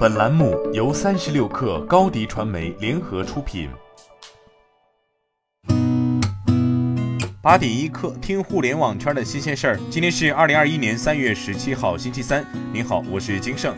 本栏目由三十六氪高低传媒联合出品。八点一刻，听互联网圈的新鲜事儿。今天是二零二一年三月十七号，星期三。您好，我是金盛。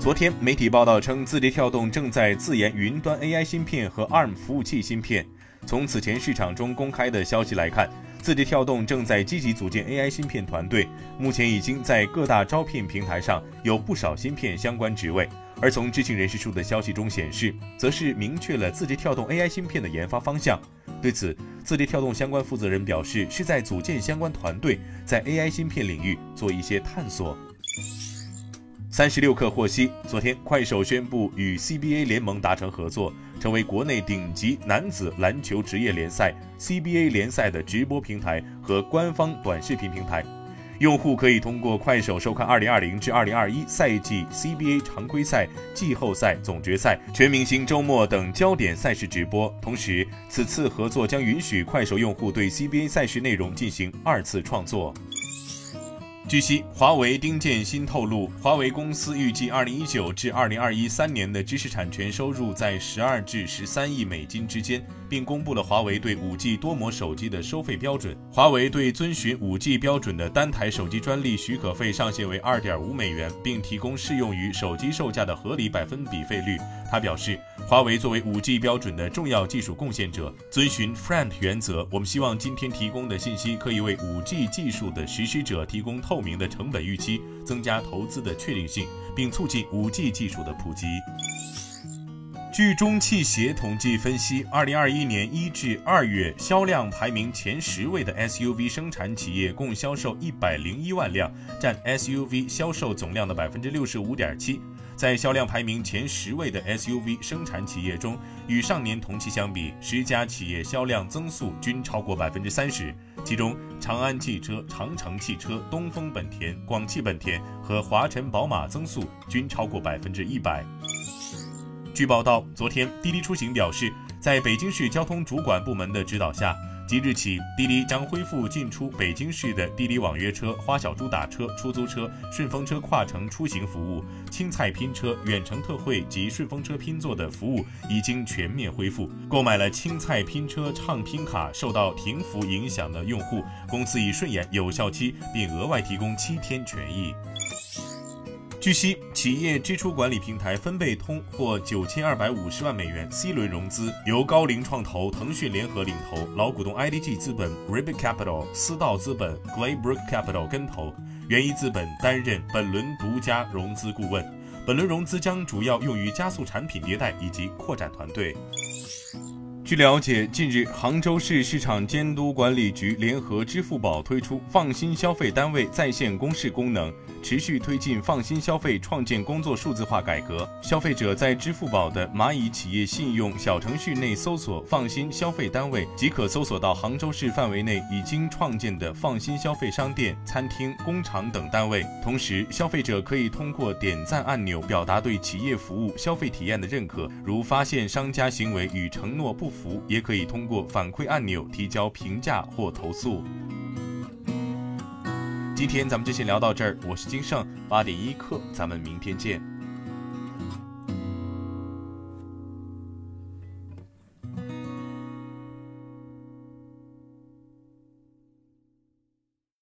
昨天，媒体报道称，字节跳动正在自研云端 AI 芯片和 ARM 服务器芯片。从此前市场中公开的消息来看。字节跳动正在积极组建 AI 芯片团队，目前已经在各大招聘平台上有不少芯片相关职位。而从知情人士处的消息中显示，则是明确了字节跳动 AI 芯片的研发方向。对此，字节跳动相关负责人表示，是在组建相关团队，在 AI 芯片领域做一些探索。三十六氪获悉，昨天快手宣布与 CBA 联盟达成合作。成为国内顶级男子篮球职业联赛 CBA 联赛的直播平台和官方短视频平台，用户可以通过快手收看2020至2021赛季 CBA 常规赛、季后赛、总决赛、全明星周末等焦点赛事直播。同时，此次合作将允许快手用户对 CBA 赛事内容进行二次创作。据悉，华为丁建新透露，华为公司预计二零一九至二零二一三年的知识产权收入在十二至十三亿美金之间，并公布了华为对五 G 多模手机的收费标准。华为对遵循五 G 标准的单台手机专利许可费上限为二点五美元，并提供适用于手机售价的合理百分比费率。他表示，华为作为五 G 标准的重要技术贡献者，遵循 FRAND 原则。我们希望今天提供的信息可以为五 G 技术的实施者提供透。透明的成本预期，增加投资的确定性，并促进 5G 技术的普及。据中汽协统计分析，二零二一年一至二月销量排名前十位的 SUV 生产企业共销售一百零一万辆，占 SUV 销售总量的百分之六十五点七。在销量排名前十位的 SUV 生产企业中，与上年同期相比，十家企业销量增速均超过百分之三十。其中，长安汽车、长城汽车、东风本田、广汽本田和华晨宝马增速均超过百分之一百。据报道，昨天滴滴出行表示，在北京市交通主管部门的指导下。即日起，滴滴将恢复进出北京市的滴滴网约车、花小猪打车、出租车、顺风车跨城出行服务、青菜拼车、远程特惠及顺风车拼座的服务已经全面恢复。购买了青菜拼车畅拼卡受到停服影响的用户，公司已顺延有效期，并额外提供七天权益。据悉，企业支出管理平台分贝通获九千二百五十万美元 C 轮融资，由高瓴创投、腾讯联合领投，老股东 IDG 资本、Ribbit Capital、思道资本、Glaybrook Capital 跟投，元一资本担任本轮独家融资顾问。本轮融资将主要用于加速产品迭代以及扩展团队。据了解，近日杭州市市场监督管理局联合支付宝推出放心消费单位在线公示功能。持续推进放心消费创建工作数字化改革。消费者在支付宝的蚂蚁企业信用小程序内搜索“放心消费单位”，即可搜索到杭州市范围内已经创建的放心消费商店、餐厅、工厂等单位。同时，消费者可以通过点赞按钮表达对企业服务、消费体验的认可，如发现商家行为与承诺不符服，也可以通过反馈按钮提交评价或投诉。今天咱们就先聊到这儿，我是金盛八点一刻，咱们明天见。